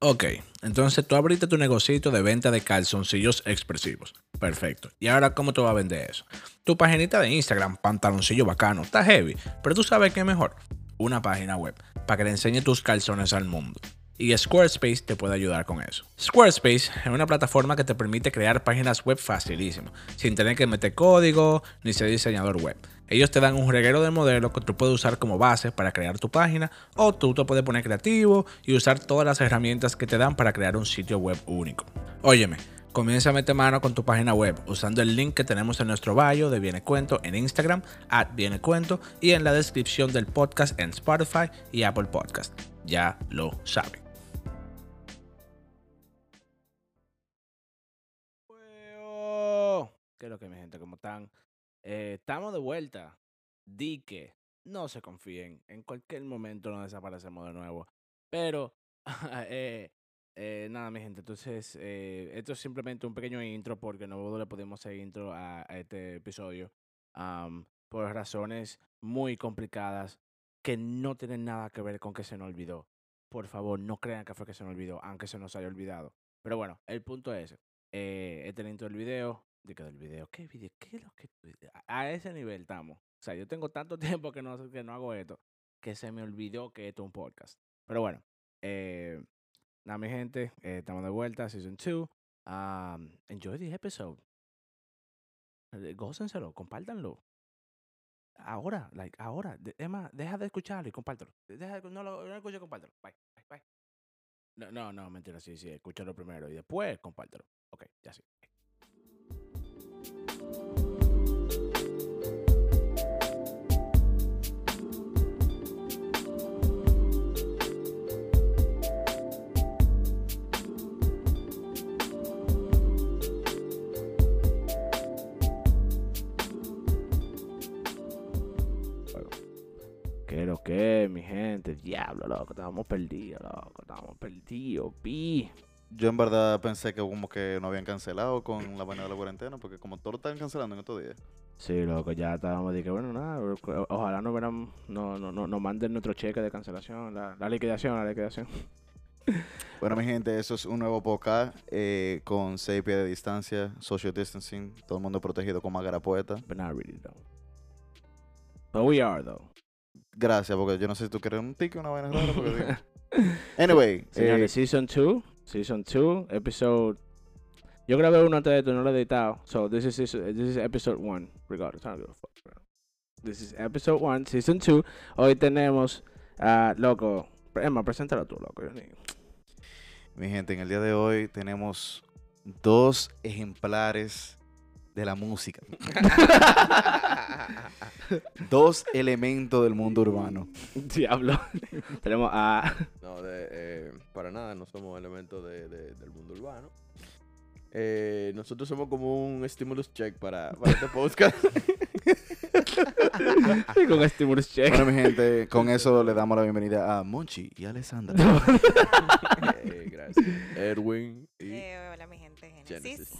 Ok, entonces tú abriste tu negocito de venta de calzoncillos expresivos. Perfecto. ¿Y ahora cómo te va a vender eso? Tu paginita de Instagram, pantaloncillo bacano, está heavy, pero tú sabes qué es mejor. Una página web para que le enseñe tus calzones al mundo. Y Squarespace te puede ayudar con eso. Squarespace es una plataforma que te permite crear páginas web facilísimo, sin tener que meter código ni ser diseñador web. Ellos te dan un reguero de modelos que tú puedes usar como base para crear tu página o tú te puedes poner creativo y usar todas las herramientas que te dan para crear un sitio web único. Óyeme, comienza a meter mano con tu página web usando el link que tenemos en nuestro bio de Viene Cuento en Instagram, at Viene Cuento y en la descripción del podcast en Spotify y Apple Podcast. Ya lo saben. ¿Qué es lo que mi gente? ¿Cómo están? Eh, estamos de vuelta. Di que no se confíen. En cualquier momento nos desaparecemos de nuevo. Pero, eh, eh, nada, mi gente. Entonces, eh, esto es simplemente un pequeño intro porque no le podemos hacer intro a, a este episodio am, por razones muy complicadas que no tienen nada que ver con que se nos olvidó. Por favor, no crean que fue que se nos olvidó, aunque se nos haya olvidado. Pero bueno, el punto es, eh, este es el intro del video, que del video, ¿qué video? ¿Qué es lo que a- ese nivel estamos. O sea, yo tengo tanto tiempo que no, que no hago esto, que se me olvidó que esto es un podcast. Pero bueno, eh, nada, mi gente, eh, estamos de vuelta, Season 2. Um, enjoy the episode. Eh, Gócenselo, compártanlo. Ahora, like, ahora. Más, deja de escucharlo y compártelo. Deja de- no lo no escuches, compártelo. Bye, bye, bye. No, no, no, mentira, sí, sí, escúchalo primero y después compártelo. Ok, ya sí. ¿Qué mi gente? Diablo, loco, estábamos perdidos, loco, estábamos perdidos, pi. Yo en verdad pensé que como que no habían cancelado con la vaina de la cuarentena, porque como todos lo están cancelando en estos días. Sí, loco, ya estábamos de que, bueno, nada, ojalá no verán, no, no, no, no manden nuestro cheque de cancelación, la, la liquidación, la liquidación. Bueno, mi gente, eso es un nuevo podcast eh, con 6 pies de distancia, social distancing, todo el mundo protegido con máscara puesta. But not really, though. But we are, though. Gracias, porque yo no sé si tú quieres un ticket o una vaina rara. Porque. Anyway, Señores, eh, Season 2, Season 2, episode... Yo grabé uno antes de esto, no lo he editado. So, this is, this is episode 1, regardless. I don't give a fuck, bro. This is episode 1, Season 2. Hoy tenemos, a loco, Emma, preséntalo tú, loco. yo ni- mi gente, en el día de hoy tenemos dos ejemplares de la música. dos elementos del mundo urbano. Diablo. tenemos a... No, de, eh, para nada, no somos elementos de, de- del mundo urbano. Eh, nosotros somos como un stimulus check para, para este podcast. con Stimulus Check. Bueno, mi gente, con eso le damos la bienvenida a Monchi y Alessandra. Eh, gracias. Erwin y Eh, hola, mi gente. Genesis. Genesis.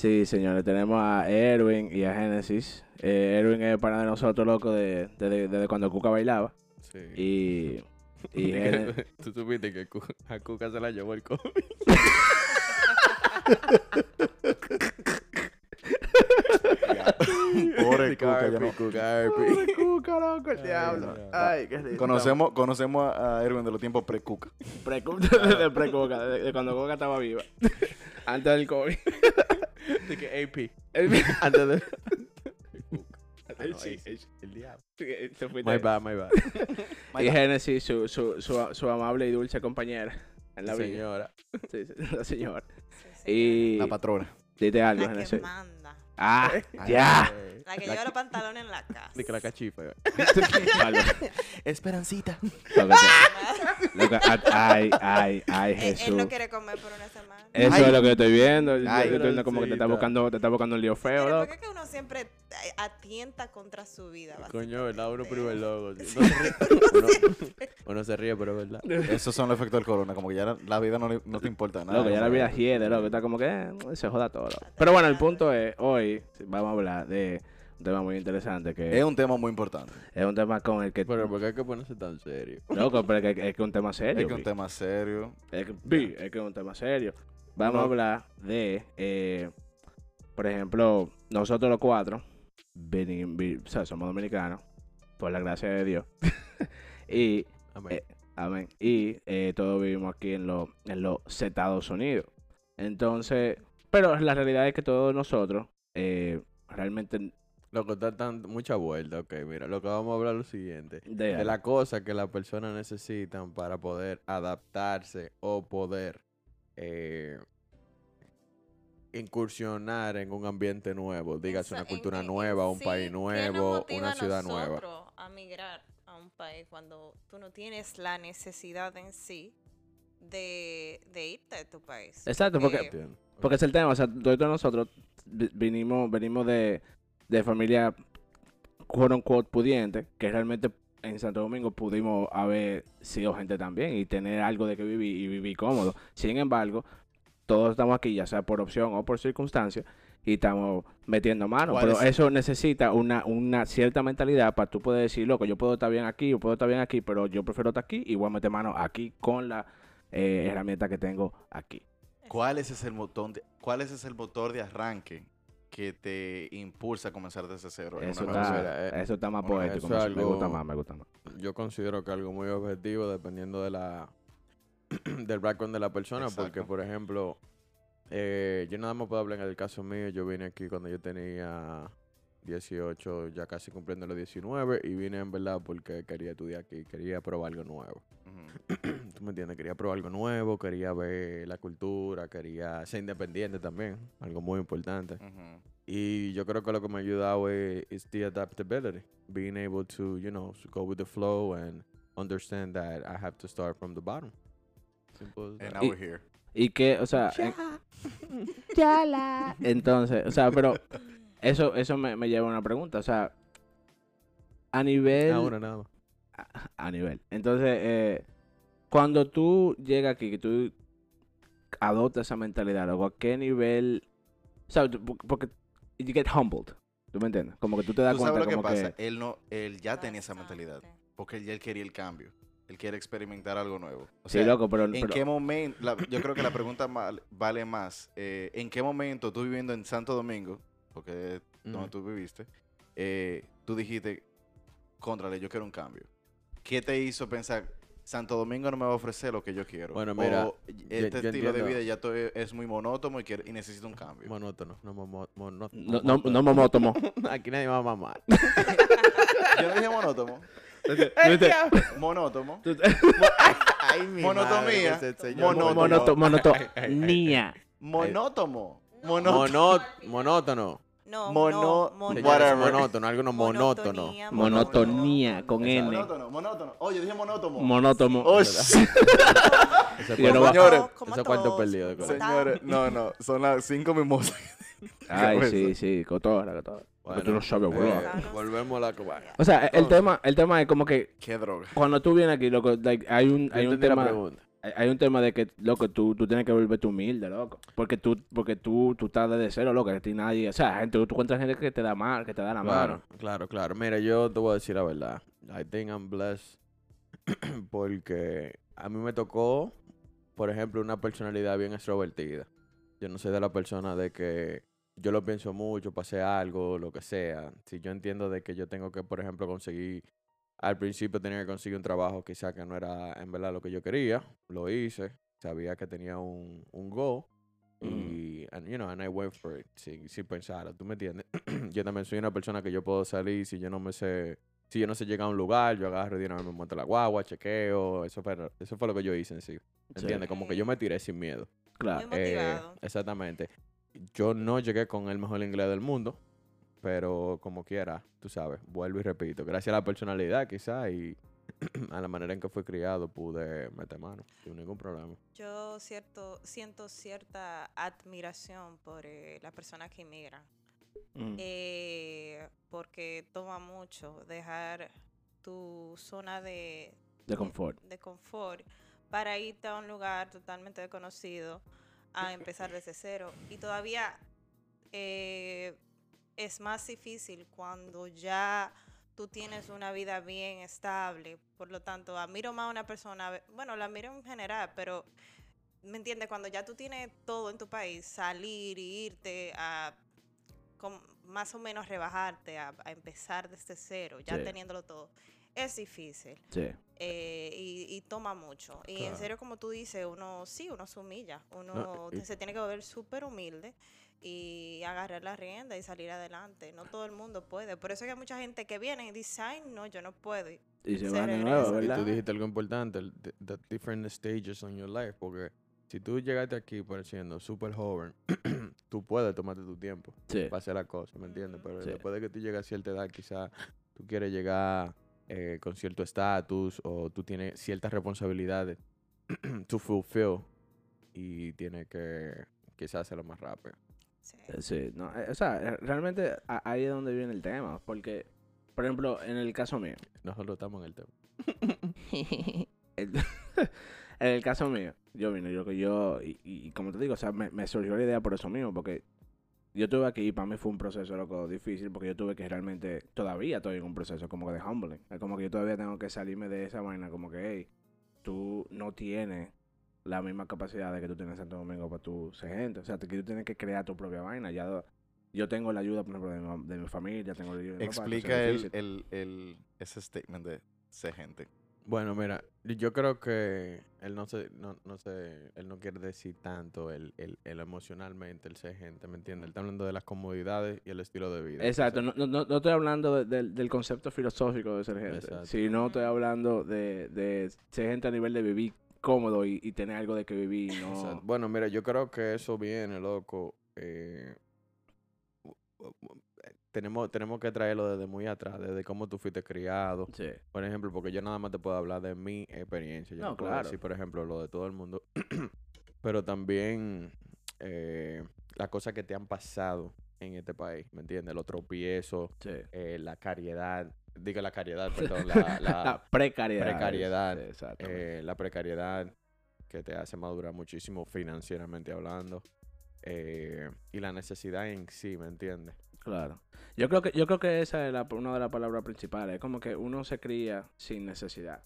Sí, señores, tenemos a Erwin y a Genesis. Eh, Erwin es para de nosotros, loco, de- desde desde cuando Cuca bailaba. Sí. Y... y Tú supiste que a Cuca se la llevó el COVID. Pobre Cuca, ya no-. Pobre Cuca, loco, el Ay, diablo. no. Ay, qué risa. Conocemos, conocemos a Erwin de los tiempos pre-Cuca. Pre-Cu- de pre-Cuca, de, de cuando Cuca estaba viva. Antes del COVID. De que AP. El- Antes de. Sí. ay, El diablo. My bad, my bad. Y Genesis, su, su, su, su amable y dulce compañera en la vida. Señora. Sí, sí, la señora. Sí, Y La patrona. dite algo. La que Genesis. manda. Ah, Ay, ya. La que lleva los pantalones en la casa. De que la cachifa. Algo. Esperancita. Ay, ay, ay, Él, él Jesús. no quiere comer por una semana. Eso Ay. es lo que yo estoy viendo. Yo- Ay. yo estoy viendo como que te está buscando, te está buscando un lío feo, Pero ¿por loco. qué que uno siempre eh, atienta contra su vida? Coño, ¿verdad? Uno sí. Uno se ríe, uno, uno se ríe, pero es verdad. Esos son los efectos del corona, como que ya la, la vida no, le- no te importa nada. Loco, ya la vida hiede, loco. Está como que eh, se joda todo. loco. Pero bueno, el punto es, hoy vamos a hablar de un tema muy interesante que Es un tema muy importante. es un tema con el que Pero ¿por qué hay que ponerse tan serio? loco, pero es que es que un tema serio. Es que es un tema serio. Es que, Vic, es que es un tema serio. Vamos a No. hablar de, eh, por ejemplo, nosotros los cuatro, vi- o sea, somos dominicanos, por la gracia de Dios. y, Amén. Eh, amén. Y eh, todos vivimos aquí en, los en los Estados Unidos. Entonces, pero la realidad es que todos nosotros eh, realmente Loco, está tan mucha vuelta. Ok, mira, lo que vamos a hablar es lo siguiente. de, De las cosas que las personas necesitan para poder adaptarse o poder eh, incursionar en un ambiente nuevo. Dígase una en cultura que- nueva, en un sí, país ¿qué nos nuevo, una a ciudad nueva. nosotros A migrar a un país cuando tú no tienes la necesidad en sí de, de irte de tu país. Exacto, porque- Entiendo. Porque es el tema, o sea, todos nosotros vi- vinimos, venimos de, de familia quote unquote pudiente, que realmente en Santo Domingo pudimos haber sido gente también y tener algo de que vivir y vivir cómodo. Sin embargo, todos estamos aquí, ya sea por opción o por circunstancia, y estamos metiendo mano. ¿Cuál Pero es? eso necesita una, una cierta mentalidad para tú poder decir, loco, yo puedo estar bien aquí, yo puedo estar bien aquí, pero yo prefiero estar aquí y voy a meter mano aquí con la eh, herramienta que tengo aquí. ¿Cuál es motor de, cuál es ese motor de arranque que te impulsa a comenzar desde cero? Eso está, eh, eso está más bueno, poético. eso Me, es me gusta algo- más, me gusta más. Yo considero que algo muy objetivo dependiendo de la del background de la persona, porque por ejemplo, eh, yo nada más puedo hablar en el caso mío, yo vine aquí cuando yo tenía 18, ya casi cumpliendo los 19, y vine en verdad porque quería estudiar aquí, quería probar algo nuevo. ¿Tú me entiendes? Quería probar algo nuevo, quería ver la cultura, quería ser independiente también, algo muy importante. Y yo creo que lo que me ha ayudado es is the adaptability, being able to, you know, go with the flow and understand that I have to start from the bottom. Simple as And now we're here. Y que, o sea, en- entonces, o sea, pero eso, eso me, me lleva a una pregunta. O sea, a nivel. Ah, una nada a, a nivel. Entonces, eh, cuando tú llegas aquí, que tú adoptas esa mentalidad, luego a qué nivel. O sea, tú- porque you get humbled. ¿Tú me entiendes? Como que tú te das ¿Tú cuenta sabes lo que como pasa? que. Él, no, él ya tenía esa mentalidad. Porque él ya él quería el cambio. Él quiere experimentar algo nuevo. O Sí, loco, pero. ¿En pero- qué momento? la- yo creo que la pregunta mal- vale más. eh, ¿En qué momento tú viviendo en Santo Domingo, porque es donde tú viviste, eh, tú dijiste, contrale, yo quiero un cambio? ¿Qué te hizo pensar, Santo Domingo no me va a ofrecer lo que yo quiero? Bueno, mira, O este yo estilo de vida ya to- es muy monótono y, quiero- y necesito un cambio. Monótono, no mono- no, no, no me tomo. Aquí nadie va a mamar. Yo no dije monótono. Monótono. Ay, mi Monotomía. señor Monótono. Monótono. No. Monótono. No, Mono- no, Señores, Whatever. monótono, algo no monótono. Monotonía, Monotonía con N. Monótono, monótono. Oye, dije monótono. Monótono. Oh, Yo Señores, ese cuarto perdido de. Señores, no, no, son las cinco mimosas. Ay, sí, sí, cotorra, cotorra. Porque tú no sabes, eh, volvemos a la cobaya. O sea, el tema, el tema es como que Qué droga. cuando tú vienes aquí, loco, like, hay un, hay Yo un tema, pregunta. Hay un tema de que, loco, tú, tú tienes que volverte humilde, loco. Porque tú, porque tú, tú estás desde cero, loco, que a ti nadie, o sea, gente, tú encuentras gente que te da mal, que te da la Claro, mano. claro, claro. Mira, yo te voy a decir la verdad. I think I'm blessed porque a mí me tocó, por ejemplo, una personalidad bien extrovertida. Yo no soy de la persona de que yo lo pienso mucho, pase algo, lo que sea. Si yo entiendo de que yo tengo que, por ejemplo, conseguir, al principio tenía que conseguir un trabajo quizá que no era en verdad lo que yo quería, lo hice, sabía que tenía un, un goal. Y, and, you know, and I went for it, sin, sin pensar, ¿tú me entiendes? yo también soy una persona que yo puedo salir si yo no me sé, si yo no sé llegar a un lugar, yo agarro y me monto la guagua, chequeo, eso fue, eso fue lo que yo hice en sí, ¿entiendes? Como que yo me tiré sin miedo. Claro. Muy Eh, motivado. exactamente. Yo no llegué con el mejor inglés del mundo, pero como quiera, tú sabes, vuelvo y repito, gracias a la personalidad quizá y a la manera en que fui criado pude meter mano sin ningún problema. Yo cierto, siento cierta admiración por eh, las personas que inmigran. Mm. Eh, porque toma mucho dejar tu zona de, de confort. de confort para irte a un lugar totalmente desconocido a empezar desde cero. Y todavía eh, es más difícil cuando ya tú tienes una vida bien estable. Por lo tanto, admiro más a una persona, bueno, la admiro en general, pero ¿me entiendes? Cuando ya tú tienes todo en tu país, salir y irte a más o menos rebajarte, a, a empezar desde cero, ya Sí. teniéndolo todo, es difícil Sí. eh, y, y toma mucho. Y en serio, como tú dices, uno sí, uno se humilla, uno No, y- te- se tiene que volver súper humilde y agarrar la rienda y salir adelante. No todo el mundo puede. Por eso es que hay mucha gente que viene y dice, ay, no, yo no puedo. Y- Y se Se van de nuevo, Y ¿verdad? tú dijiste algo importante, the, the different stages on your life, porque si tú llegaste aquí pareciendo súper joven, tú puedes tomarte tu tiempo Sí. para hacer la cosa, ¿me entiendes? Pero Sí. después de que tú llegas a cierta edad, quizás tú quieres llegar eh, con cierto estatus o tú tienes ciertas responsabilidades to fulfill y tienes que quizás hacerlo más rápido. Sí. Eh, Sí, no, eh, o sea, eh, realmente ahí es donde viene el tema, porque, por ejemplo, en el caso mío, Nosotros estamos en el tema. en el caso mío, yo vine, yo que yo, y, y- como te digo, o sea, me, me surgió la idea por eso mismo, porque yo estuve aquí y para mí fue un proceso loco difícil, porque yo tuve que realmente, todavía estoy en un proceso como que de humbling, es como que yo todavía tengo que salirme de esa vaina, como que, hey, tú no tienes la misma capacidad de que tú tienes en Santo Domingo para tu ser gente, o sea, que tú tienes que crear tu propia vaina, ya yo tengo la ayuda, por ejemplo, de mi, de mi familia, tengo la ayuda de papá, Explica es el, el, el, ese statement de ser gente. Bueno, mira, yo creo que él no se, no, no sé, él no quiere decir tanto el, el, el emocionalmente, el ser gente, ¿me entiendes? Él está hablando de las comodidades y el estilo de vida. Exacto, no, no, no- estoy hablando de- del- del concepto filosófico de ser gente, Exacto. sino estoy hablando de, de ser gente a nivel de vivir cómodo y, y tener algo de que vivir. Bueno, mira, yo creo que eso viene, loco. eh, eh, tenemos, tenemos que traerlo desde muy atrás, desde cómo tú fuiste criado. Sí, Por ejemplo, porque yo nada más te puedo hablar de mi experiencia. Yo No, no, puedo claro. decir, por ejemplo, lo de todo el mundo. Pero también eh, las cosas que te han pasado en este país, ¿me entiendes? Los tropiezos, sí. eh, la cariedad, digo la cariedad, perdón, la, la, La precariedad. precariedad, eh, la precariedad que te hace madurar muchísimo financieramente hablando. eh, y la necesidad en sí, ¿me entiendes? Claro. Yo creo que yo creo que esa es la, una de las palabras principales. Es como que uno se cría sin necesidad.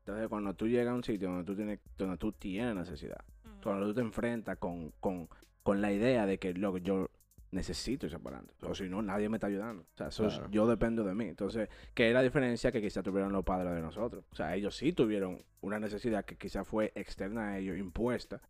Entonces, cuando tú llegas a un sitio donde tú tienes, donde tú tienes necesidad, cuando tú te enfrentas con, con, con la idea de que lo yo necesito irse para adelante. O si no, nadie me está ayudando. O sea, eso es- yo dependo de mí. Entonces, ¿qué es la diferencia que quizás tuvieron los padres de nosotros? O sea, ellos sí tuvieron una necesidad que quizás fue externa a ellos, impuesta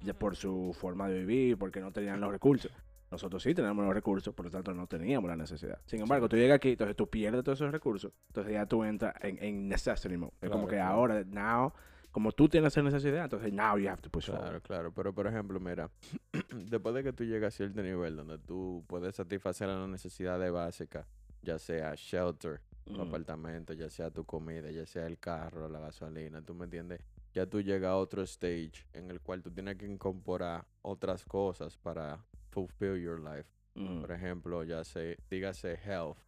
ya por su forma de vivir, porque no tenían los recursos. Nosotros sí tenemos los recursos, por lo tanto no teníamos la necesidad. Sin embargo, tú llegas aquí, entonces tú pierdes todos esos recursos, entonces ya tú entras en, en necessity mode. Es como que claro. ahora, now, como tú tienes esa necesidad, entonces now you have to push Claro, forward. claro. Pero, por ejemplo, mira, después de que tú llegas a cierto nivel donde tú puedes satisfacer las necesidades básicas, ya sea shelter, tu Mm. apartamento, ya sea tu comida, ya sea el carro, la gasolina, ¿tú me entiendes? Ya tú llegas a otro stage en el cual tú tienes que incorporar otras cosas para fulfill your life. Mm. Por ejemplo, ya sé, dígase health,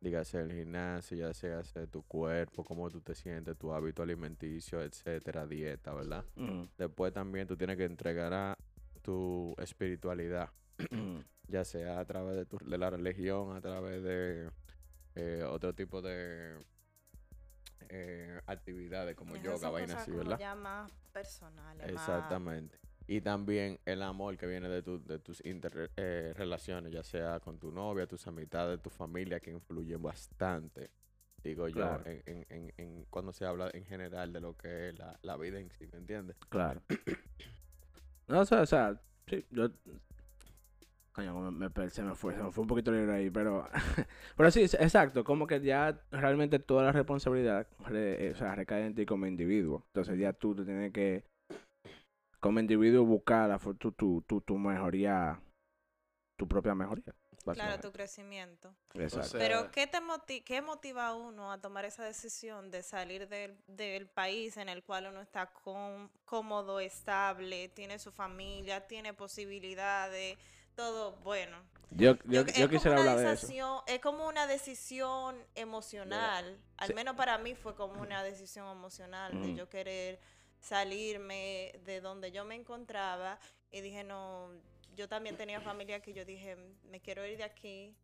dígase el gimnasio, ya sea tu cuerpo, cómo tú te sientes, tu hábito alimenticio, etcétera, dieta, ¿verdad? Mm. Después también tú tienes que entregar a tu espiritualidad, Mm. ya sea a través de, tu, de la religión, a través de eh, otro tipo de eh, actividades como yoga, vainas así, ¿verdad? ya más personales. más- Exactamente. Y también el amor que viene de, tu, de tus inter- eh, relaciones, ya sea con tu novia, tus amistades, tu familia, que influyen bastante, digo yo, Claro. en, en, en, en cuando se habla en general de lo que es la, la vida en sí, ¿me entiendes? Claro. No, o sea, o sea, sí, yo... Coño, me, per- se me fue, se me fue un poquito libre ahí, pero... pero sí, exacto, como que ya realmente toda la responsabilidad re- o sea, recae en ti como individuo. Entonces ya tú te tienes que, como individuo, buscar la, tu, tu, tu, tu mejoría, tu propia mejoría. Claro, tu crecimiento. Exacto. sea, Pero ¿qué te moti- qué motiva a uno a tomar esa decisión de salir del, del país en el cual uno está com- cómodo, estable, tiene su familia, tiene posibilidades, todo bueno? yo, yo, Yo- yo es como quisiera una hablar de eso. decisión- Es como una decisión emocional. Al sí. menos para mí fue como una decisión emocional de yo querer salirme de donde yo me encontraba y dije, no, yo también tenía familia que yo dije, me quiero ir de aquí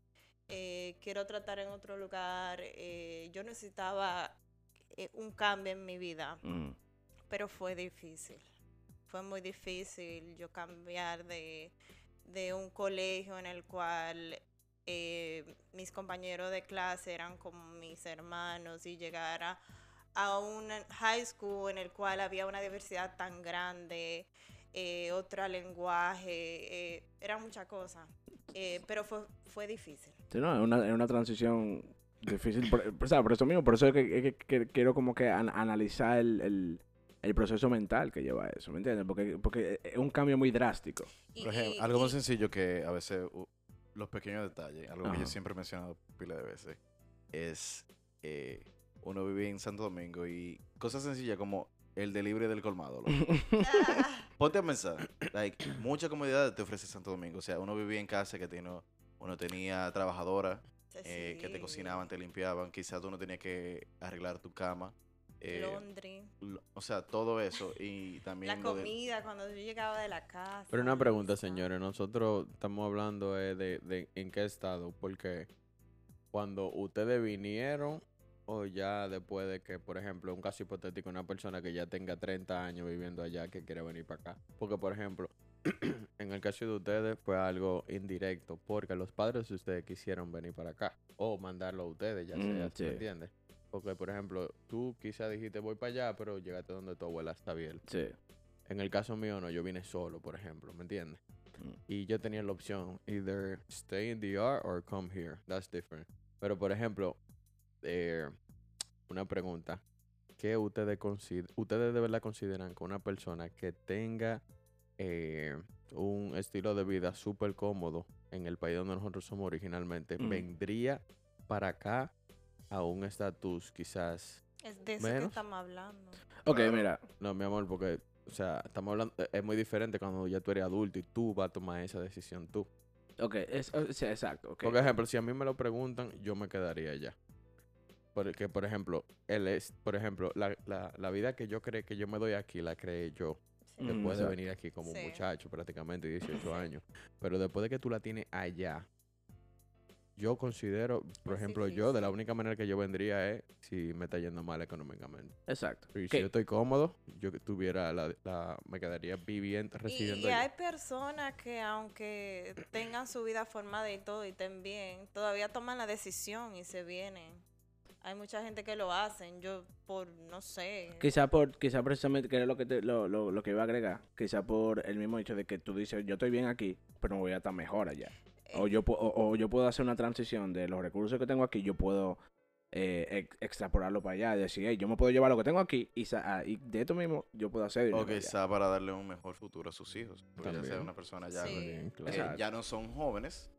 eh, quiero tratar en otro lugar. eh, yo necesitaba eh, un cambio en mi vida, Mm. pero fue difícil. Fue muy difícil yo cambiar de, de un colegio en el cual eh, mis compañeros de clase eran como mis hermanos y llegar a, a un high school en el cual había una diversidad tan grande, eh, otro lenguaje, eh, era mucha cosa. Eh, pero fue, fue difícil. Sí, no, es una, es una transición difícil. Por, o sea, por eso mismo, por eso es que, es que- que quiero como que an- analizar el, el, el proceso mental que lleva eso, ¿me entiendes? Porque, porque es un cambio muy drástico. Y- Por ejemplo, y- algo muy sencillo que a veces los pequeños detalles, algo que yo siempre he mencionado pila de veces, es eh, uno vive en Santo Domingo y cosas sencillas como el delivery del colmado. Ponte a pensar, like, muchas comodidades te ofrece Santo Domingo. O sea, uno vivía en casa que tiene, uno tenía trabajadora eh, que te cocinaban, te limpiaban, quizás tú no tenías que arreglar tu cama. eh, Laundry. lo- o sea, todo eso y La también de- comida cuando yo llegaba de la casa. Pero una pregunta, señores. Nosotros estamos hablando eh, de, de en qué estado. Porque cuando ustedes vinieron o ya después de que, por ejemplo, un caso hipotético, una persona que ya tenga 30 años viviendo allá que quiere venir para acá. Porque, por ejemplo, en el caso de ustedes fue algo indirecto. Porque los padres de ustedes quisieron venir para acá. O mandarlo a ustedes, ya Mm, sea, sí. ¿me entiendes? Porque, por ejemplo, tú quizás dijiste voy para allá, pero llegaste donde tu abuela está bien. Sí. En el caso mío, no, yo vine solo, por ejemplo, ¿me entiendes? Mm. Y yo tenía la opción, either stay in the yard or come here. That's different. Pero, por ejemplo, eh, una pregunta. ¿Qué ustedes, consider ustedes de verdad consideran que una persona que tenga eh, un estilo de vida súper cómodo en el país donde nosotros somos originalmente, Mm. vendría para acá a un estatus quizás Es de eso que estamos hablando. Ok, mira. no, mi amor, porque, o sea, estamos hablando, e- es muy diferente cuando ya tú eres adulto y tú vas a tomar esa decisión tú. Ok, es, o sea, exacto. ok. Por ejemplo, si a mí me lo preguntan, yo me quedaría allá. Porque, por ejemplo, él es, por ejemplo, la, la, la vida que yo creé que yo me doy aquí, la creé yo. Sí. Mm, Después de exacto. venir aquí como un Sí. muchacho, prácticamente 18 años. Pero después de que tú la tienes allá, yo considero, por Es ejemplo, yo, de la única manera que yo vendría es si me está yendo mal económicamente. Exacto. Y si yo estoy cómodo, yo que tuviera la, la- me quedaría viviendo, Y, residiendo y allá. hay personas que aunque tengan su vida formada y todo y estén bien, todavía toman la decisión y se vienen. Hay mucha gente que lo hacen. Yo por, no sé. Quizá por, quizá precisamente, que era lo que, te- lo, lo, lo que iba a agregar, quizá por el mismo hecho de que tú dices, yo estoy bien aquí, pero me voy a estar mejor allá. O eh, yo, pu- o, o yo puedo hacer una transición de los recursos que tengo aquí, yo puedo eh, ex- extrapolarlo para allá, decir, hey, yo me puedo llevar lo que tengo aquí y, sa- ah, y de esto mismo yo puedo hacer O allá. quizá para darle un mejor futuro a sus hijos. Porque ya sea una persona ya Sí. Claro. Exacto. ya no son jóvenes,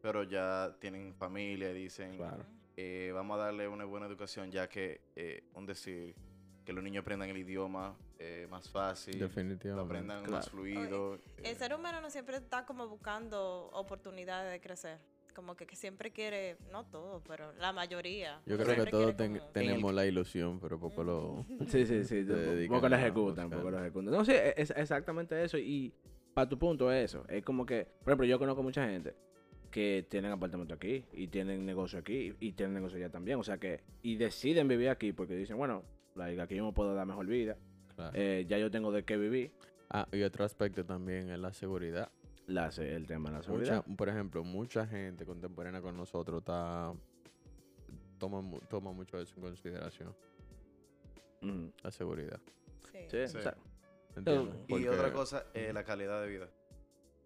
pero ya tienen familia y dicen, Claro. Eh, vamos a darle una buena educación, ya que, eh, un decir, que los niños aprendan el idioma eh, más fácil, lo aprendan más fluido. El eh, ser humano no siempre está como buscando oportunidades de crecer. Como que, que siempre quiere, no todo, pero la mayoría. Yo creo que todos quiere ten- como- tenemos la ilusión, pero poco lo... Sí, sí, sí. poco lo a ejecutan, poco lo ejecutan. No, sí, es exactamente eso. Y para tu punto es eso. Es como que, por ejemplo, yo conozco mucha gente que tienen apartamento aquí y tienen negocio aquí y tienen negocio allá también. O sea que, y deciden vivir aquí porque dicen, bueno, like, aquí yo me puedo dar mejor vida. Claro. eh, ya yo tengo de qué vivir. Ah, y otro aspecto también es la seguridad. La, el tema de la Mucha, seguridad. por ejemplo, mucha gente contemporánea con nosotros está toma, toma mucho eso en consideración, Mm, la seguridad. Sí. sí, Sí. o sea, ¿Entiendes? Y Porque- otra cosa, eh, la calidad de vida.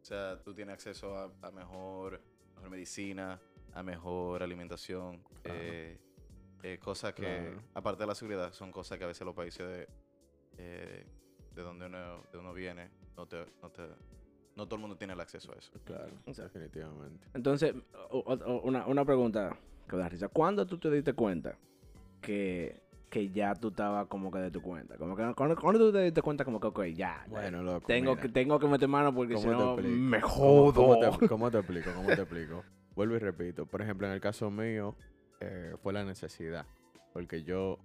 O sea, tú tienes acceso a, a mejor, mejor medicina, a mejor alimentación, Claro. eh, eh, cosas que, Claro. aparte de la seguridad, son cosas que a veces los países de, eh, de donde uno, de uno viene, no, te, no, te, no todo el mundo tiene el acceso a eso. Claro, definitivamente. Entonces, o- o- una, una pregunta que me da risa. ¿Cuándo tú te diste cuenta que, que ya tú estabas como que de tu cuenta? Como que, ¿cuándo, cuándo tú te diste cuenta como que, ok, ya, Bueno, loco, tengo, mira, que, tengo que meter mano porque si ¿cómo te no me ¿Cómo- jodo? ¿Cómo, te, cómo te explico? ¿Cómo te explico? Vuelvo y repito. Por ejemplo, en el caso mío, eh, fue la necesidad. Porque yo,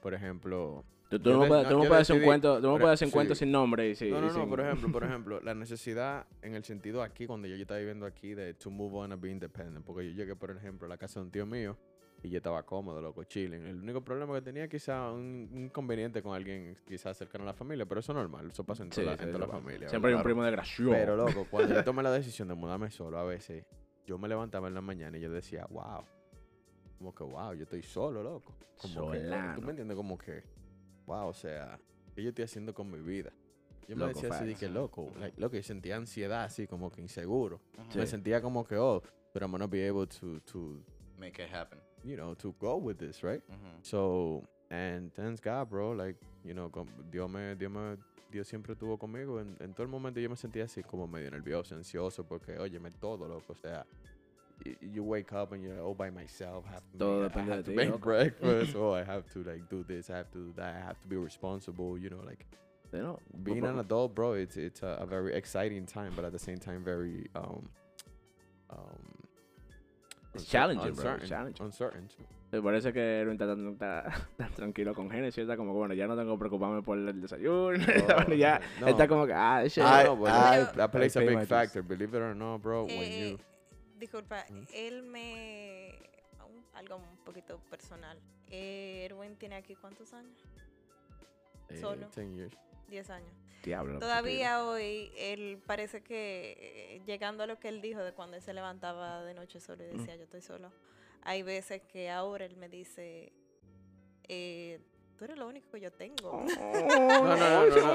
por ejemplo, Tú, no me puedes, no, tú me hacer un cuento, tú no me puedes hacer un cuento sin nombre y sí. No, y no, no, por ejemplo, por ejemplo, la necesidad en el sentido aquí, cuando yo, yo estaba viviendo aquí, de to move on and be independent. Porque yo llegué, por ejemplo, a la casa de un tío mío y yo estaba cómodo, loco, chilling. El único problema que tenía quizá un inconveniente con alguien quizás cercano a la familia, pero eso es normal, eso pasa en Sí, toda, la- sí, en toda la familia. Siempre hay un primo desgraciado. Pero, loco, cuando yo tomé la decisión de mudarme solo, a veces yo me levantaba en la mañana y yo decía, wow. Como que, wow, yo estoy solo, loco. Como que, Solano. ¿Tú me entiendes? Como que, wow, o sea, ¿qué yo estoy haciendo con mi vida? Yo me Loco, decía así, de que loco, like, loco, yo sentía ansiedad, así como que inseguro. Ujú. Me Sí. sentía como que, oh, but I'm gonna be able to, to, Make it happen. You know, to go with this, right? Ujú. So, and thanks God, bro, like, you know, com- Dios me, Dios me, Dios siempre estuvo conmigo. En, en todo el momento yo me sentía así como medio nervioso, ansioso, porque, óyeme, todo, loco, o sea, you wake up and you're all by myself, have to Todo make- I have to make loco. breakfast, oh, I have to, like, do this, I have to do that, I have to be responsible, you know, like, you know being an adult, bro, it's it's a, a very exciting time, but at the same time, very um um. It's challenging, bro, uncertain, challenging. uncertain too. Me parece que Erwin está tan, tan- tan tranquilo con Genesis. Está como que, bueno, ya no tengo que preocuparme por el desayuno. Oh, ya no. está como que, ah, shit. Ay, no, but ay, that, plays a pay my big factor. Believe it or not, bro. when Eh, you disculpa, Mm. él me... Algo un poquito personal. Eh, Erwin tiene aquí cuántos años? eh, solo. ten years. 10 años. Diablo. Todavía hoy él parece que eh, llegando a lo que él dijo de cuando él se levantaba de noche solo y Mm. decía yo estoy solo. Hay veces que ahora él me dice, eh, tú eres lo único que yo tengo. No, no, no, no, no.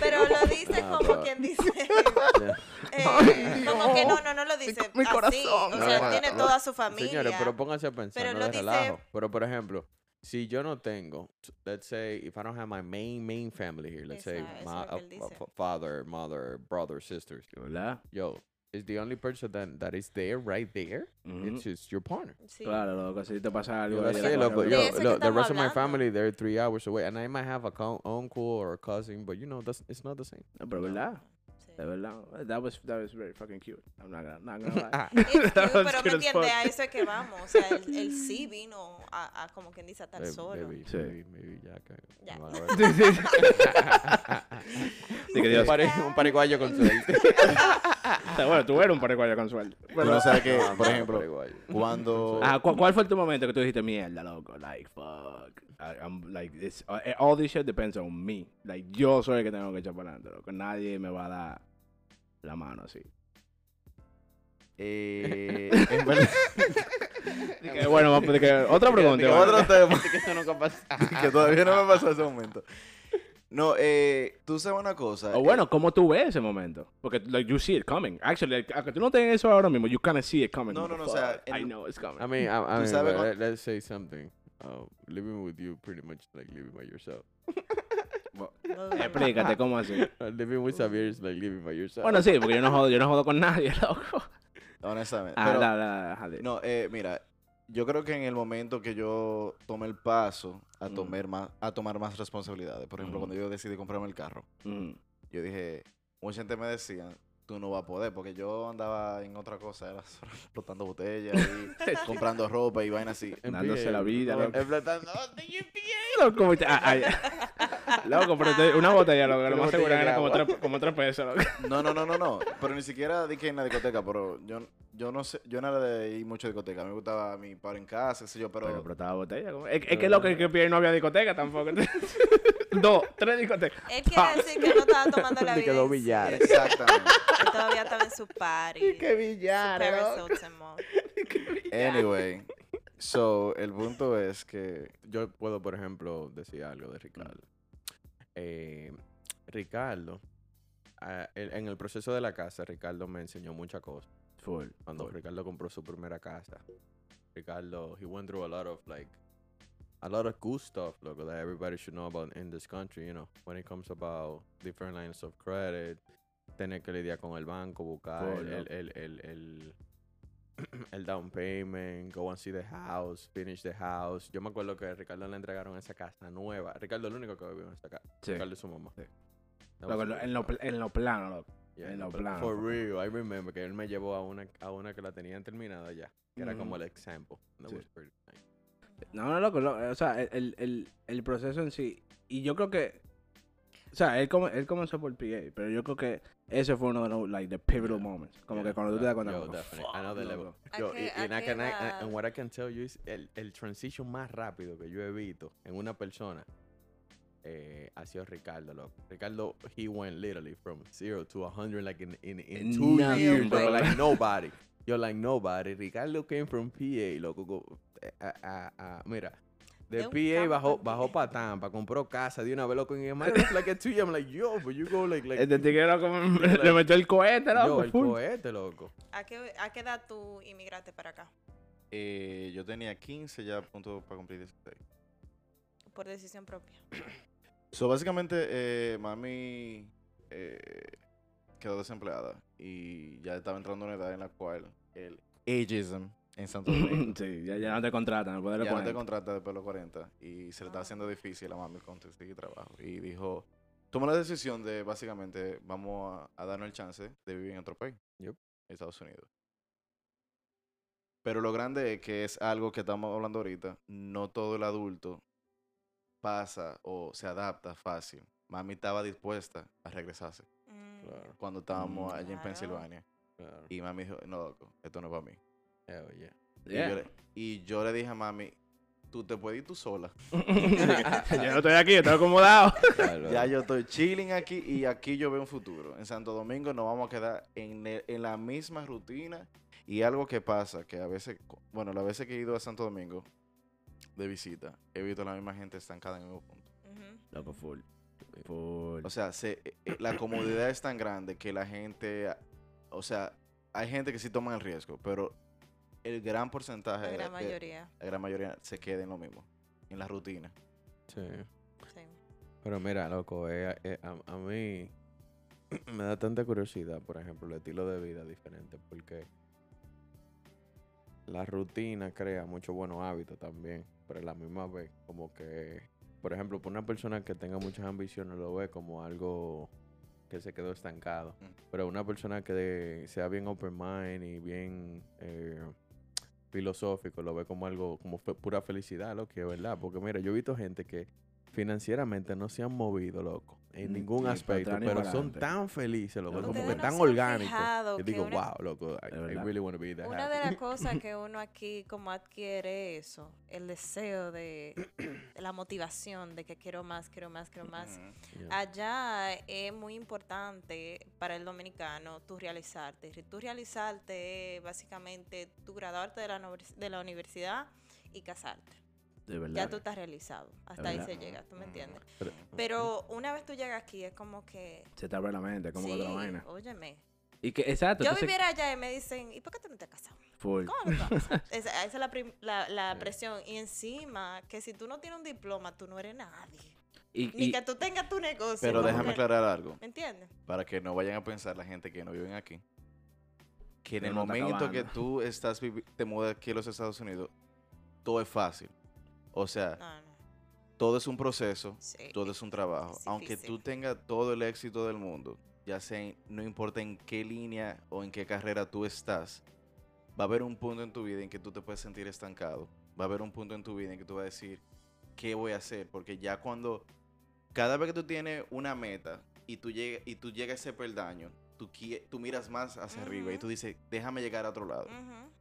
Pero lo dice Ah, como quien dice, eh, como que no, no, no lo dice mi así. corazón. O No, sea, tiene no. toda su familia. Señores, pero pónganse a pensar, Pero no lo dice- relajo. Pero, por ejemplo, si yo no tengo, t- let's say, if I don't have my main, main family here, let's say, Esa- eso my es lo que uh, él uh, dice. fa- father, mother, brother, sisters, ¿Verdad? yo, is the only person that, that is there, right there, Ujú. it's just your partner. Sí. Claro, loco, si te pasa algo. Yo ahí lo de sé, loco. cuadra, Yo, De eso que look, the estamos rest of my hablando. family, they're three hours away, and I might have a co- uncle or a cousin, but you know, that's it's not the same. No, pero verdad. Sí. De verdad. That was, that was very fucking cute. I'm not gonna, not gonna lie. It's cute, pero me entiende, a eso es que vamos. O sea, él, él sí vino a, a como quien dice, a estar Maybe- solo. Maybe, Sí. maybe, maybe ya que. Sí, que Dios- un, pari- un pariguayo con suerte. Bueno, tú eres un paraguayo con suerte. Tú no sabes que, por ejemplo, cuando... Ajá, ¿cu- ¿cuál fue tu momento que tú dijiste mierda, loco? Like, fuck. I- I'm like, this, uh, all this shit depends on me. Like, yo soy el que tengo que echar para adelante, loco. Nadie me va a dar la mano así. eh, en verdad- Que, bueno, que- otra pregunta. que otro tema que eso nunca pasa. que todavía no me pasó ese momento. No, eh, tú sabes una cosa. O eh, bueno, ¿cómo tú ves ese momento? Porque, like, you see it coming. Actually, like, aunque tú no tengas eso ahora mismo, you kind of see it coming. No, no, no, o sea, I know it's coming. I mean, I, I mean, sabes but cuan- let, us say something. Uh, living with you, pretty much like living by yourself. Explícate, ¿cómo así? Uh, living with Xavier is like living by yourself. Bueno, sí, porque yo no jodo, yo no jodo con nadie, loco. Honestamente. Ah, pero- la, la, la. No, eh, mira, yo creo que en el momento que yo tomé el paso a Mm. tomar más, a tomar más responsabilidades, por ejemplo, Mm. cuando yo decidí comprarme el carro, Mm. yo dije, mucha gente me decía, tú no vas a poder, porque yo andaba en otra cosa, era explotando botellas y comprando ropa y vainas así. Dándose la vida, no, loco. explotando. Loco, como te- ah, ay. Loco, pero te- una botella, loco, lo más seguro era como tres, como tres pesos, loco. No, no, no, no, no, pero ni siquiera di que en la discoteca, pero yo, yo no sé, yo no era de ir mucho a discoteca, me gustaba mi par en casa, qué sé yo, pero... Pero explotaba botella. como- Es, es que lo que, que no había discoteca tampoco. Dos, tres discotecas. Él quiere decir que no estaba tomando la vida. quedó en billar. serio. Exactamente. Él todavía estaba en su party. Qué billar, su loco. Paris Hilton Mall. Anyway, so, el punto es que... Yo puedo, por ejemplo, decir algo de Ricardo. Eh, Ricardo, el- en el proceso de la casa, Ricardo me enseñó muchas cosas. Full. Cuando full. Ricardo compró su primera casa, Ricardo, he went through a lot of like, a lot of good stuff, loco, that everybody should know about in this country, you know, when it comes about different lines of credit, tener que lidiar con el banco, buscar Full, el, el, el, el, el down payment, go and see the house, finish the house. Yo me acuerdo que a Ricardo le entregaron esa casa nueva. Ricardo es el único que vivió en esa casa. Sí. Ricardo y su mamá. Sí. Loco, en lo- en lo plano, loco. Yeah, en no, lo but plano, For por real, I remember que él me llevó a una, a una que la tenían terminada ya. Que era como el example. That Sí. was pretty nice. No, no, loco, lo- o sea, el, el, el, proceso en sí. Y yo creo que. O sea, él, come- él comenzó por PA, pero yo creo que ese fue uno de los, like, the pivotal moments. Como Yeah, que cuando tú te das cuenta, yo, definitely. level. loco. ¿A Yo, I and what I can tell you is el, el transition más rápido que yo he visto en una persona eh, ha sido Ricardo, loco. Ricardo, he went literally from zero to a hundred like in, in, in two nothing, years, bro. bro. Like nobody. You're like nobody. Ricardo came from PA, loco. go- eh, a- a- a- mira. De PA bajó, bajó PA. para Tampa, compró casa de una vez, loco. En el like a two years, I'm like, yo, but you go like, like Este tigre como like- le metió el cohete, yo, loco. el full. cohete, loco. ¿A qué, ¿A qué edad tú inmigraste para acá? Eh, yo tenía 15 ya a punto para cumplir 16. Por decisión propia. So, básicamente, eh, mami eh, quedó desempleada y ya estaba entrando a una edad en la cual el ageism en Santo Domingo sí, ya, ya no te contratan, después de los ya no te 40. contrata después de los 40 y se le está haciendo difícil a mami conseguir trabajo. Y dijo, tomó la decisión de básicamente vamos a, a darnos el chance de vivir en otro país, Yep. Estados Unidos. Pero lo grande es que es algo que estamos hablando ahorita, no todo el adulto pasa o se adapta fácil. Mami estaba dispuesta a regresarse Mm, Claro. cuando estábamos Mm. allí en Claro. Pensilvania. claro. Y mami dijo, no, loco, esto no es para mí. Hell yeah. Y, Yeah. yo le, y yo le dije a mami, tú te puedes ir tú sola. yo no estoy aquí, estoy acomodado. Claro. Ya yo estoy chilling aquí y aquí yo veo un futuro. En Santo Domingo nos vamos a quedar en, el- en la misma rutina y algo que pasa, que a veces, bueno, las veces que he ido a Santo Domingo de visita, he visto a la misma gente estancada en el mismo punto. ujú. Loco, full. Full. O sea, se- eh, eh, la comodidad es tan grande que la gente, o sea, hay gente que sí toma el riesgo, pero el gran porcentaje, La gran de- mayoría. la gran mayoría se queda en lo mismo, en la rutina. Sí. Sí. Pero mira, loco, eh, eh, a, a mí me da tanta curiosidad, por ejemplo, el estilo de vida diferente, porque la rutina crea muchos buenos hábitos también, pero a la misma vez, como que, por ejemplo, por una persona que tenga muchas ambiciones lo ve como algo que se quedó estancado, Mm. pero una persona que de- sea bien open mind y bien eh, filosófico lo ve como algo, como fe- pura felicidad, lo que es verdad, porque mira, yo he visto gente que financieramente no se han movido, loco, en ningún aspecto, pero son tan felices, loco, como que tan orgánicos. Yo digo, una- wow, loco, I, really want to be that Una happy". de las cosas que uno aquí como adquiere eso, el deseo de, de la motivación de que quiero más, quiero más, quiero más. Yeah. Allá es muy importante para el dominicano tú realizarte. Re- Tú realizarte es básicamente tú graduarte de la, de la universidad y casarte. De verdad. Ya tú estás realizado. Hasta ahí se llega, ¿tú me entiendes? Pero- Pero una vez tú llegas aquí es como que... Se te abre la mente, como sí, otra vaina. óyeme. Y que, exacto. Yo entonces, viviera allá y me dicen, ¿y por qué tú no te has casado? Full. ¿Cómo no te? Esa, esa es la, prim- la, la Sí. presión. Y encima, que si tú no tienes un diploma, tú no eres nadie. Y, Ni y- que tú tengas tu negocio. Pero déjame que- aclarar algo, ¿Me entiendes? para que no vayan a pensar la gente que no viven aquí, que en el momento que tú estás te mudas aquí a los Estados Unidos, todo es fácil. O sea, No, no. todo es un proceso, Sí. todo es un trabajo. es Aunque tú tengas todo el éxito del mundo, ya sea, no importa en qué línea o en qué carrera tú estás, va a haber un punto en tu vida en que tú te puedes sentir estancado. Va a haber un punto en tu vida en que tú vas a decir, ¿qué voy a hacer? Porque ya cuando, cada vez que tú tienes una meta y tú, llegas y tú llegas a ese peldaño, tú, miras más hacia arriba y tú dices, déjame llegar a otro lado.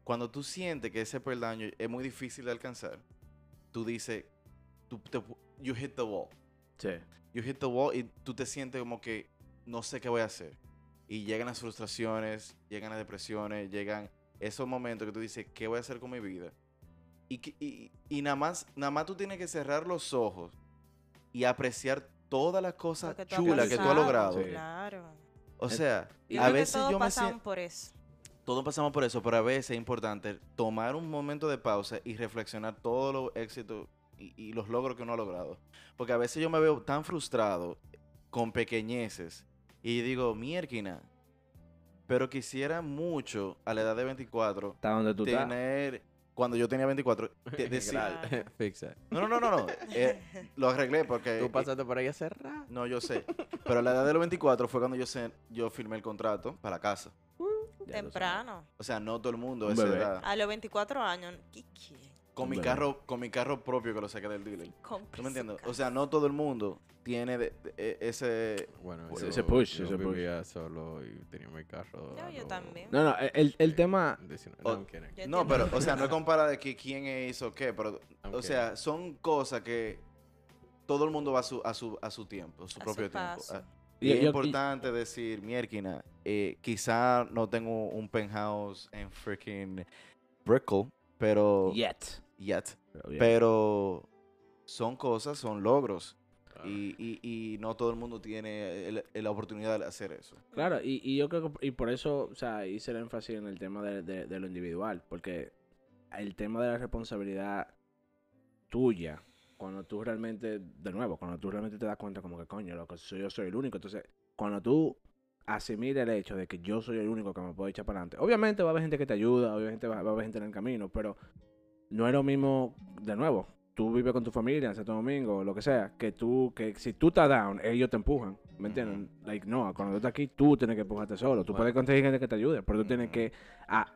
Cuando tú sientes que ese peldaño es muy difícil de alcanzar, tú dices, tú te you hit the wall. sí. You hit the wall y tú te sientes como que no sé qué voy a hacer. Y llegan las frustraciones, llegan las depresiones, llegan esos momentos que tú dices, ¿qué voy a hacer con mi vida? Y, que- y, y nada, más, nada más tú tienes que cerrar los ojos y apreciar todas las cosas Lo que tú has chulas que tú has logrado. Sí. Claro. O sea, Yo a creo que veces todos yo me siento... por eso. Todos pasamos por eso, pero a veces es importante tomar un momento de pausa y reflexionar todos los éxitos y, y los logros que uno ha logrado. Porque a veces yo me veo tan frustrado con pequeñeces y digo, mierquina, pero quisiera mucho a la edad de 24 Está donde tú estás. tener, cuando yo tenía 24, de- decir, Gracias. Fix it. no, no, no, no, no, eh, lo arreglé porque... Tú pasaste por ahí a cerrar. No, yo sé, pero a la edad de los 24 fue cuando yo, sé, yo firmé el contrato para la casa. Temprano. O sea, no todo el mundo bebé. edad. A los 24 años. Con mi carro, con mi carro propio que lo saqué del dealer. ¿Tú me entiendes? O sea, no todo el mundo tiene de- de- e- ese... Bueno, Ese- yo, ese push, yo ese push. vivía solo y tenía mi carro. No, yo también. No, no, el, el tema... 19. O- No, pero, o sea, no es compara de que quién hizo qué, pero, o sea, son cosas que todo el mundo va a su, a su, a su tiempo, a su A su propio tiempo. paso. Ah, Y- es importante decir, mierquina, eh, quizá no tengo un penthouse en freaking Brickell, pero... Yet. Yet. Pero son cosas, son logros. Claro. Y, y, y no todo el mundo tiene el- el- la oportunidad de hacer eso. Claro, y, y yo creo que y por eso, o sea, hice el énfasis en el tema de, de- de lo individual, porque el tema de la responsabilidad tuya, cuando tú realmente, de nuevo, cuando tú realmente te das cuenta como que coño, lo que soy, yo soy el único, entonces, cuando tú asimiles el hecho de que yo soy el único que me puedo echar para adelante, obviamente va a haber gente que te ayuda, obviamente va, va a haber gente en el camino, pero no es lo mismo, de nuevo, tú vives con tu familia en Santo Domingo, lo que sea, que tú, que si tú estás down, ellos te empujan, ¿me entienden? Like, no, cuando tú estás aquí, tú tienes que empujarte solo. Tú Bueno. puedes conseguir gente que te ayude, pero tú tienes que a- a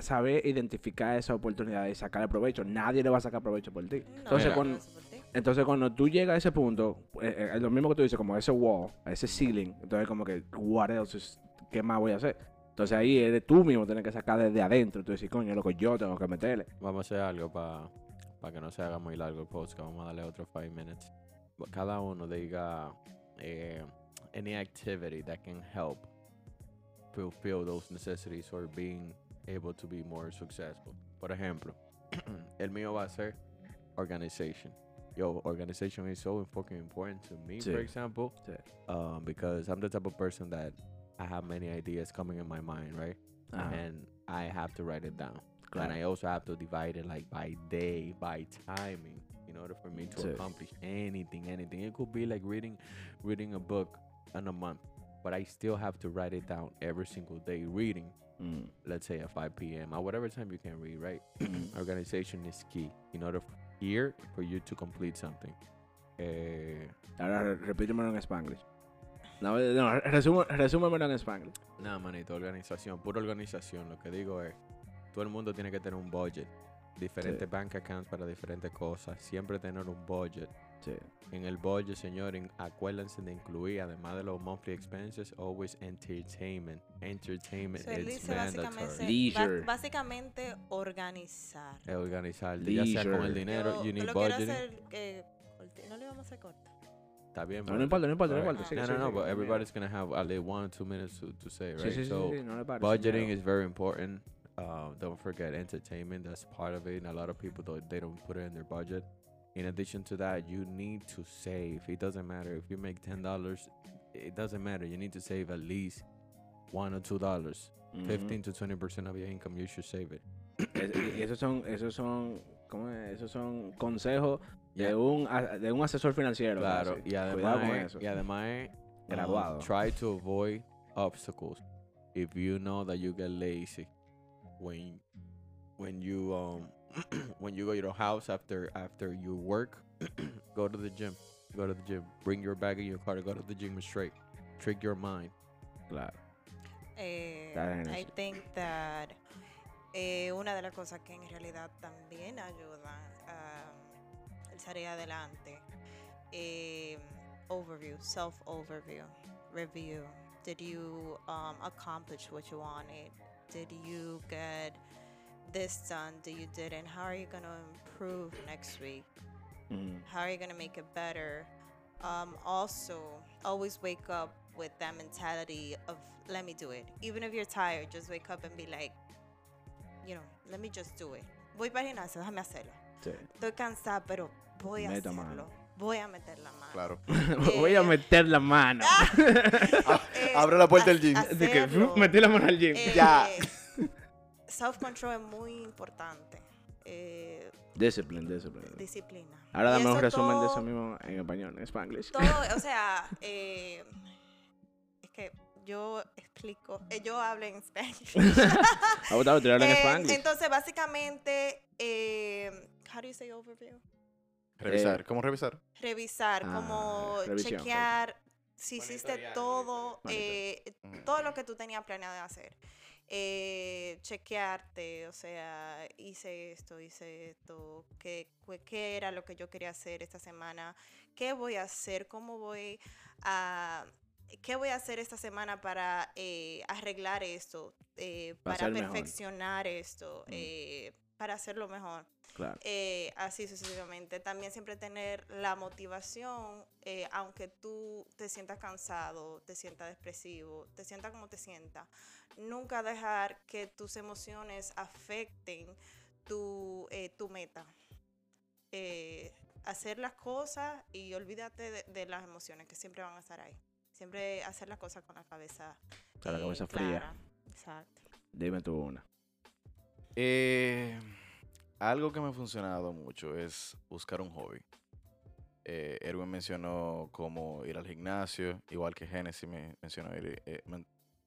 saber identificar esa oportunidad y sacarle provecho. Nadie le va a sacar provecho por ti. No, Entonces, cuando, eso por ti. entonces, cuando tú llegas a ese punto, eh, eh, es lo mismo que tú dices, como ese wall, ese ceiling, entonces como que, what else is- ¿qué más voy a hacer? Entonces ahí eres tú mismo, tienes que sacar desde adentro. Tú decir, coño, loco, yo tengo que meterle. Vamos a hacer algo para que no se haga muy largo el podcast. Vamos a darle otros 5 minutes. Cada uno diga eh, any activity that can help fulfill those necessities or being able to be more successful. Por ejemplo, el mío va a ser organization. Yo, organization is so fucking important to me, Sí. for example, Sí. um, because I'm the type of person that I have many ideas coming in my mind, right? Ajá, and I have to write it down. claro. And I also have to divide it like by day, by timing, in order for me to Sí. accomplish anything, anything. It could be like reading, reading a book in a month, but I still have to write it down every single day. Reading, Mm, let's say at 5 p.m. or whatever time you can read, right? Organization is key in order here for you to complete something. Eh, Ahora re- repítemelo en Spanglish. No, eh, no resumo, resúmemelo en Spanglish. Nada, manito, organización, pura organización. Lo que digo es, todo el mundo tiene que tener un budget. Diferentes bank accounts para diferentes cosas. Siempre tener un budget. Sí. En el budget, señores, acuérdense de incluir, además de los monthly expenses, always entertainment. Entertainment So, él is dice básicamente, mandatory. Leisure. básicamente organizar. Es organizar, ya sea con el dinero, Yo- you yo need lo quiero budgeting. hacer eh, corti- no le vamos a hacer corto. Está bien, No, no importa, no importa, no importa. sigue, No, no, no, but everybody's gonna have at least one or two minutes to, to say, right? Sí, sí, sí, so, sí, no le budgeting señor. is very important. Uh, don't forget entertainment. That's part of it. And a lot of people don't, they don't put it in their budget. In addition to that, you need to save. It doesn't matter if you make ten dollars. It doesn't matter. You need to save at least one or two dollars. Ujú. Fifteen to twenty percent of your income, you should save it. Es- esos son, esos son, ¿cómo es? Esos son consejos de Yeah. un, a- de un asesor financiero. Claro. Y además, con eso. y además, um, Graduado. try to avoid obstacles. If you know that you get lazy when when you um when you go to your house after after you work, go to the gym. Go to the gym. Bring your bag in your car. To go to the gym straight. Trick your mind. Claro. Eh, I think that eh, una de las cosas que en realidad también ayudan a el salir adelante, eh, overview, self overview, review. Did you um, accomplish what you wanted? Did you get this done? Did you didn't? How are you gonna improve next week? Ujú. How are you gonna make it better? Um, also, always wake up with that mentality of let me do it. Even if you're tired, just wake up and be like, you know, let me just do it. Voy para el gimnasio, déjame hacerlo. Sí. Estoy cansada, pero voy a Meta hacerlo. mano. Voy a meter la mano. Claro. Voy a Eh, meter la mano. Eh, Abre la puerta del gym. De que hacerlo. metí la mano al gym. Eh, Ya. Self-control es muy importante. Eh, Discipline, discipline. disciplina. Ahora dame un resumen de todo- eso mismo en español, en Spanglish. todo, o sea, eh, es que yo explico, eh, yo hablo en Spanish. Ah, pues, Eh, Spanglish. entonces, básicamente, eh, how do you say overview? Revisar. ¿Cómo revisar? Revisar, Ah, como revisión, chequear si hiciste todo, eh, todo lo que tú tenías planeado de hacer. Eh, chequearte, o sea, hice esto, hice esto, ¿qué, qué era lo que yo quería hacer esta semana, qué voy a hacer, cómo voy a, qué voy a hacer esta semana para eh, arreglar esto, eh, Para mejor. perfeccionar esto, Mm. Para hacerlo mejor. Claro. Eh, así sucesivamente. También siempre tener la motivación, eh, aunque tú te sientas cansado, te sientas depresivo, te sientas como te sientas. Nunca dejar que tus emociones afecten tu, eh, tu meta. Hacer las cosas y olvídate de, de las emociones que siempre van a estar ahí. Siempre hacer las cosas con la cabeza. Con la cabeza fría. clara. Exacto. Dime tú una. Eh, algo que me ha funcionado mucho es buscar un hobby. Eh, Erwin mencionó como ir al gimnasio, igual que Genesis me mencionó ir, eh, man-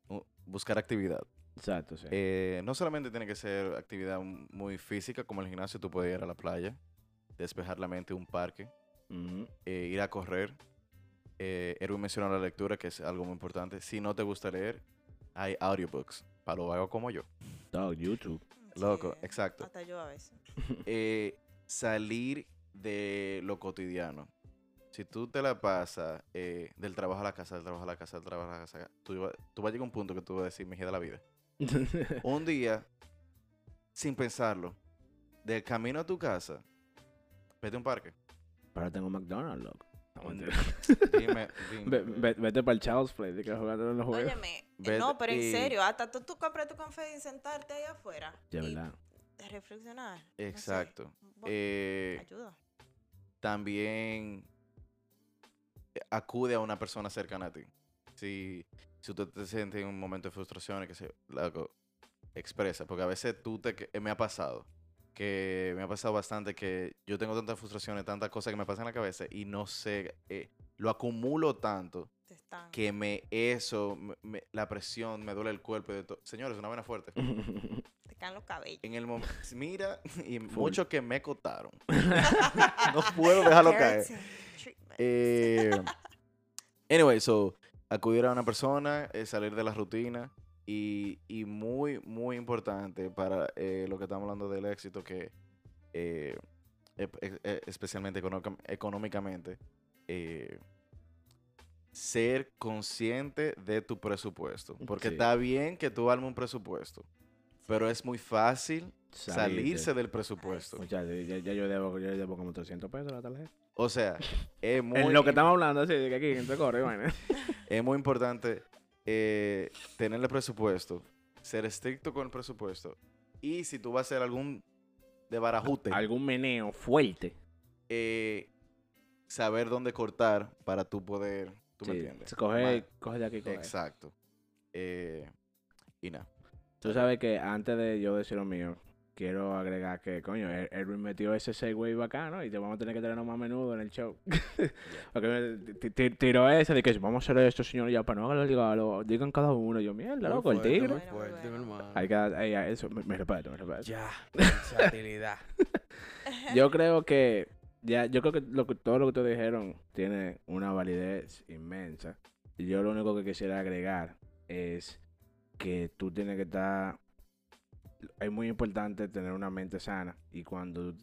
u- buscar actividad. Exacto, sí. Eh, no solamente tiene que ser actividad muy física, como el gimnasio, tú puedes ir a la playa, despejar la mente, un parque, eh, ir a correr. Eh, Erwin mencionó la lectura, que es algo muy importante. Si no te gusta leer, hay audiobooks para los vagos como yo. Dog, YouTube. Loco, Sí, exacto. Hasta yo a veces. eh, salir de lo cotidiano. Si tú te la pasas eh, del trabajo a la casa, del trabajo a la casa, del trabajo a la casa, tú, tú vas a llegar a un punto que tú vas a decir, me de la vida. Un día, sin pensarlo, del camino a tu casa, vete a un parque. Pero tengo McDonald's, loco. No. Dime, dime. Ve- ve- Vete para el Child's Play, de que los juegos. Óyeme, Vete no, pero en serio, hasta tú, tú compras tu café y sentarte ahí afuera. De y verdad. reflexionar. no sé, Exacto. Eh, ayuda. también eh, acude a una persona cercana a ti. Si, si usted te siente en un momento de frustración, que se expresa, porque a veces tú te, que- eh, me ha pasado, que me ha pasado bastante que yo tengo tantas frustraciones, tantas cosas que me pasan en la cabeza y no sé, eh, lo acumulo tanto están. que me eso, me- me- la presión, me duele el cuerpo y de. Señores, una vena fuerte. Te caen los cabellos. En el momento, mira, y Full. muchos que me cotaron. no puedo dejarlo caer. Eh, anyway, so, acudir a una persona, eh, salir de la rutina y, y muy, muy importante para eh, lo que estamos hablando del éxito, que eh, e- e- especialmente económica- económicamente, eh, ser consciente de tu presupuesto. Porque Sí. está bien que tú armes un presupuesto, pero es muy fácil salirse del presupuesto. Muchachos, ya, ya yo, debo, yo debo como 300 pesos a la tarjeta. O sea, es muy... En lo que estamos hablando, así, de que aquí, entre corre, vaina. es muy importante eh, tener el presupuesto, ser estricto con el presupuesto. Y si tú vas a hacer algún de barajute, Algún meneo fuerte. eh, saber dónde cortar para tú poder, ¿tú me Sí, entiendes? Coge, coge de aquí, coge. Exacto. Eh, y nada. Tú sabes que antes de yo decir lo mío, quiero agregar que, coño, Er- Erwin metió ese segue bacano y te vamos a tener que tenerlo más a menudo en el show. Porque me ti- ti- tiró ese de que vamos a hacer esto, señor, ya para no hacerlo, digan cada uno. Yo, mierda, loco, el tigre. Hay que, hay- hay- eso, me, me respeto, me respeto. Ya, versatilidad. Yo creo que, ya, yo creo que, lo que todo lo que te dijeron tiene una validez inmensa. Y yo lo único que quisiera agregar es que tú tienes que estar, es muy importante tener una mente sana. Y cuando,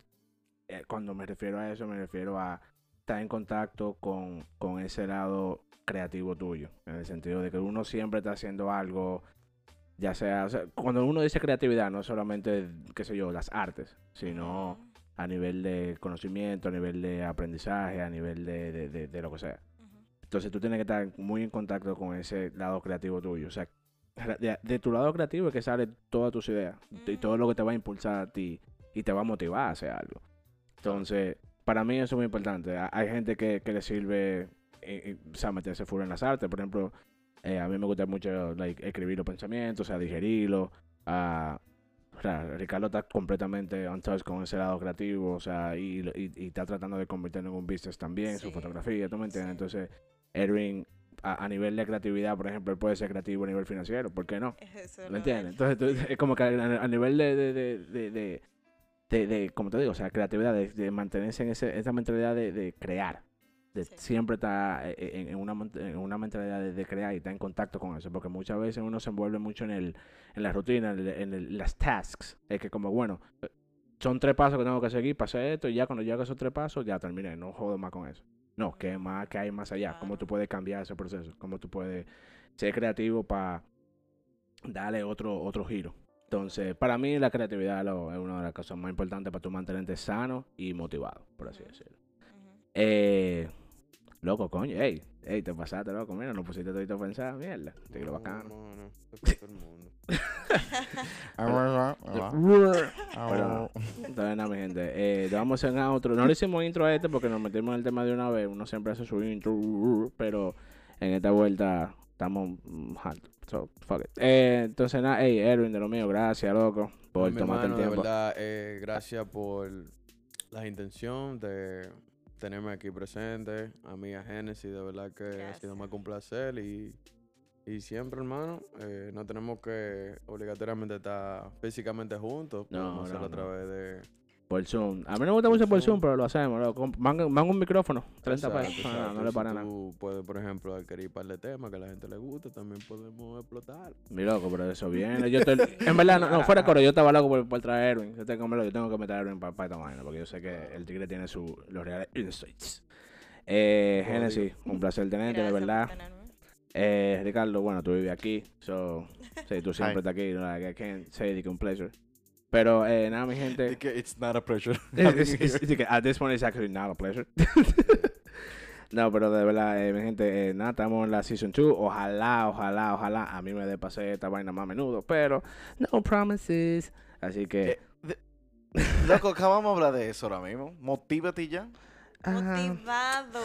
eh, cuando me refiero a eso, me refiero a estar en contacto con, con ese lado creativo tuyo. En el sentido de que uno siempre está haciendo algo, ya sea, sea, cuando uno dice creatividad, no solamente, qué sé yo, las artes, sino a nivel de conocimiento, a nivel de aprendizaje, a nivel de, de- de- de lo que sea. Entonces tú tienes que estar muy en contacto con ese lado creativo tuyo. O sea, de, tu lado creativo es que sale todas tus ideas y todo lo que te va a impulsar a ti y te va a motivar a hacer algo. Entonces, para mí eso es muy importante. Ha- Hay gente que, que le sirve, eh, eh, o sea, meterse full en las artes. Por ejemplo, eh, a mí me gusta mucho like, escribir los pensamientos, o sea, digerirlos. ah, o sea, Ricardo está completamente on touch con ese lado creativo, o sea, y, y, y está tratando de convertirlo en un business también, su fotografía, ¿tú me entiendes? sí. Entonces, Erwin, a, a nivel de creatividad, por ejemplo, él puede ser creativo a nivel financiero, ¿por qué no? Eso ¿Me entiendes? de- Entonces, tú- es como que a, a nivel de, de, de, de, de, de- de- como te digo, o sea, creatividad, de, de mantenerse en ese, esa mentalidad de, de crear, de Sí. siempre está eh, eh, en, en una, en una mentalidad de, de crear y está en contacto con eso, porque muchas veces uno se envuelve mucho en, el, en la rutina, en, el- en el- las tasks. Es que como, bueno, son tres pasos que tengo que seguir, pasé esto y ya cuando llego a esos tres pasos ya terminé, no jodo más con eso. No, que más, que hay más allá, cómo tú Claro. puedes cambiar ese proceso, cómo tú puedes ser creativo para darle otro, otro giro. Entonces, para mí la creatividad lo- es una de las cosas más importantes para tú mantenerte sano y motivado, por así decirlo. Eh, loco, coño, ey, ey, te pasaste, loco, mira, no pusiste todo a pensar, mierda, te No, bacano. no, no, todo el mundo. Pero, entonces, nada, mi gente, eh, le vamos a hacer otro. No le hicimos intro a este porque nos metimos en el tema de una vez. Uno siempre hace su intro, pero en esta vuelta estamos mm, alto. So, fuck it. Eh, entonces, nada, hey, Erwin, de lo mío, gracias, loco, por tomarte el hermano, de tiempo. verdad, eh, gracias por la intención de tenerme aquí presente. A mí, a Genesis, de verdad que ha sido más que un placer. Y, y siempre, hermano, eh, no tenemos que obligatoriamente estar físicamente juntos. No, Podemos hacerlo no, a no. través de. Por Zoom. A mí no me gusta mucho por Zoom, pero lo hacemos. loco. Van, van un micrófono, 30 Exacto, pesos. No, exacto. no le Si para nada. Tú puedes, por ejemplo, adquirir un par de temas que a la gente le gusta, también podemos explotar. Mi loco, pero eso viene. Yo estoy, en verdad, no, no, fuera coro, yo estaba loco por, por traer a Erwin. Yo tengo, yo tengo que meter a Erwin para, esta vaina, porque yo sé que el tigre tiene su, los reales insights. Eh, Genesis, un placer tenerte, de Gracias por verdad. Eh, Ricardo, bueno, tú vives aquí, so, sí, tú siempre estás aquí, like, I can't say que un pleasure. Pero, eh, nada, mi gente, It's not a pressure. it's- it's- at this point it's actually not a pleasure. no, pero de verdad, eh, mi gente, eh, nada, estamos en la season 2. Ojalá, ojalá, ojalá a mí me dé pase esta vaina más a menudo, pero no promises. Así que, Eh, de- Loco, acabamos de hablar de eso ahora mismo. Motívate ya. Motivados.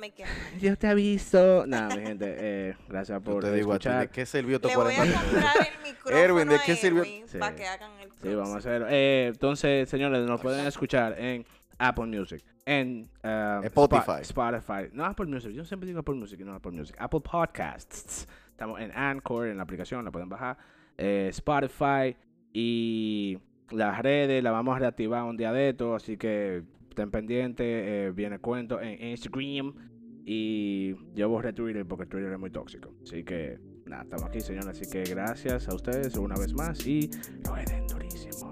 Make it. yo te aviso. Nada, mi gente, eh, gracias Yo por te digo a ti, ¿de escuchar. qué sirvió tu Le voy a 40 minutos? comprar el micrófono Erwin, ¿de a qué sirvió? Erwin Sí. para que hagan el Sí, vamos a hacerlo. Eh, entonces, señores, nos pueden escuchar en Apple Music, en uh, Spotify. Spo- Spotify. No Apple Music, yo siempre digo Apple Music y no Apple Music. Apple Podcasts. Estamos en Anchor, en la aplicación, la pueden bajar. Eh, Spotify y las redes las vamos a reactivar un día de esto, así que estén pendientes. eh, viene cuento en Instagram y yo borré Twitter porque Twitter es muy tóxico. Así que nada, estamos aquí, señores. Así que gracias a ustedes una vez más y lo den durísimo.